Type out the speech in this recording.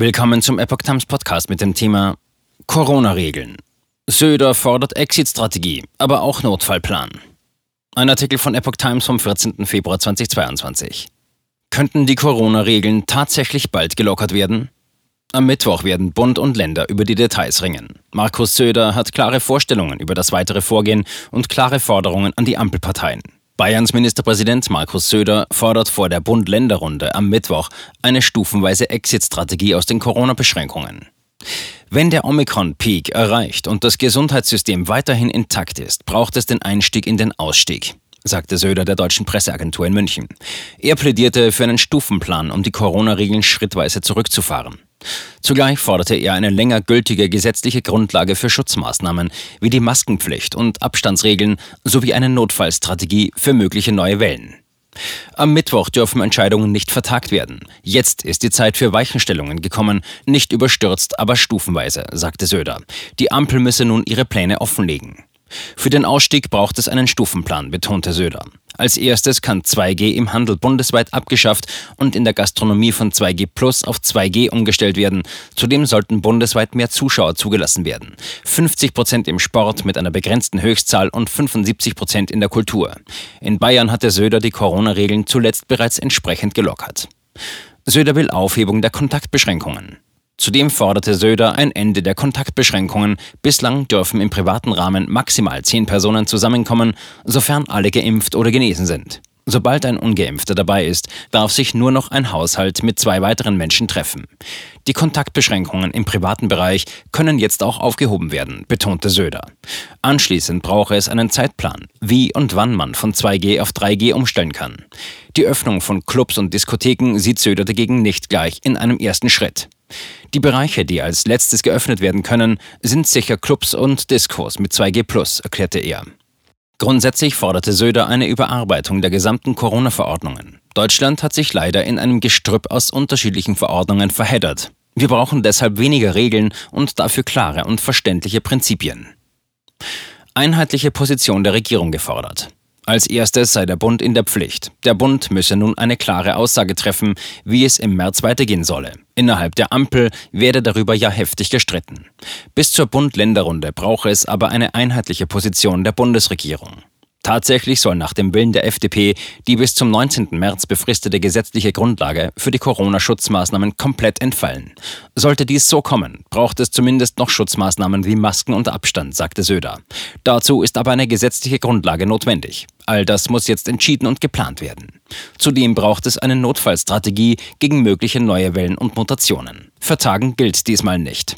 Willkommen zum Epoch Times Podcast mit dem Thema Corona-Regeln. Söder fordert Exit-Strategie, aber auch Notfallplan. Ein Artikel von Epoch Times vom 14. Februar 2022. Könnten die Corona-Regeln tatsächlich bald gelockert werden? Am Mittwoch werden Bund und Länder über die Details ringen. Markus Söder hat klare Vorstellungen über das weitere Vorgehen und klare Forderungen an die Ampelparteien. Bayerns Ministerpräsident Markus Söder fordert vor der Bund-Länder-Runde am Mittwoch eine stufenweise Exit-Strategie aus den Corona-Beschränkungen. Wenn der Omikron-Peak erreicht und das Gesundheitssystem weiterhin intakt ist, braucht es den Einstieg in den Ausstieg, sagte Söder der deutschen Presseagentur in München. Er plädierte für einen Stufenplan, um die Corona-Regeln schrittweise zurückzufahren. Zugleich forderte er eine länger gültige gesetzliche Grundlage für Schutzmaßnahmen wie die Maskenpflicht und Abstandsregeln sowie eine Notfallstrategie für mögliche neue Wellen. Am Mittwoch dürfen Entscheidungen nicht vertagt werden. Jetzt ist die Zeit für Weichenstellungen gekommen, nicht überstürzt, aber stufenweise, sagte Söder. Die Ampel müsse nun ihre Pläne offenlegen. Für den Ausstieg braucht es einen Stufenplan, betonte Söder. Als erstes kann 2G im Handel bundesweit abgeschafft und in der Gastronomie von 2G Plus auf 2G umgestellt werden. Zudem sollten bundesweit mehr Zuschauer zugelassen werden. 50 Prozent im Sport mit einer begrenzten Höchstzahl und 75 Prozent in der Kultur. In Bayern hat der Söder die Corona-Regeln zuletzt bereits entsprechend gelockert. Söder will Aufhebung der Kontaktbeschränkungen. Zudem forderte Söder ein Ende der Kontaktbeschränkungen. Bislang dürfen im privaten Rahmen maximal zehn Personen zusammenkommen, sofern alle geimpft oder genesen sind. Sobald ein ungeimpfter dabei ist, darf sich nur noch ein Haushalt mit zwei weiteren Menschen treffen. Die Kontaktbeschränkungen im privaten Bereich können jetzt auch aufgehoben werden, betonte Söder. Anschließend brauche es einen Zeitplan, wie und wann man von 2G auf 3G umstellen kann. Die Öffnung von Clubs und Diskotheken sieht Söder dagegen nicht gleich in einem ersten Schritt. Die Bereiche, die als letztes geöffnet werden können, sind sicher Clubs und Diskos mit 2G+, erklärte er. Grundsätzlich forderte Söder eine Überarbeitung der gesamten Corona-Verordnungen. Deutschland hat sich leider in einem Gestrüpp aus unterschiedlichen Verordnungen verheddert. Wir brauchen deshalb weniger Regeln und dafür klare und verständliche Prinzipien. Einheitliche Position der Regierung gefordert. Als erstes sei der Bund in der Pflicht. Der Bund müsse nun eine klare Aussage treffen, wie es im März weitergehen solle. Innerhalb der Ampel werde darüber ja heftig gestritten. Bis zur Bund-Länder-Runde brauche es aber eine einheitliche Position der Bundesregierung. Tatsächlich soll nach dem Willen der FDP die bis zum 19. März befristete gesetzliche Grundlage für die Corona-Schutzmaßnahmen komplett entfallen. Sollte dies so kommen, braucht es zumindest noch Schutzmaßnahmen wie Masken und Abstand, sagte Söder. Dazu ist aber eine gesetzliche Grundlage notwendig. All das muss jetzt entschieden und geplant werden. Zudem braucht es eine Notfallstrategie gegen mögliche neue Wellen und Mutationen. Vertagen gilt diesmal nicht.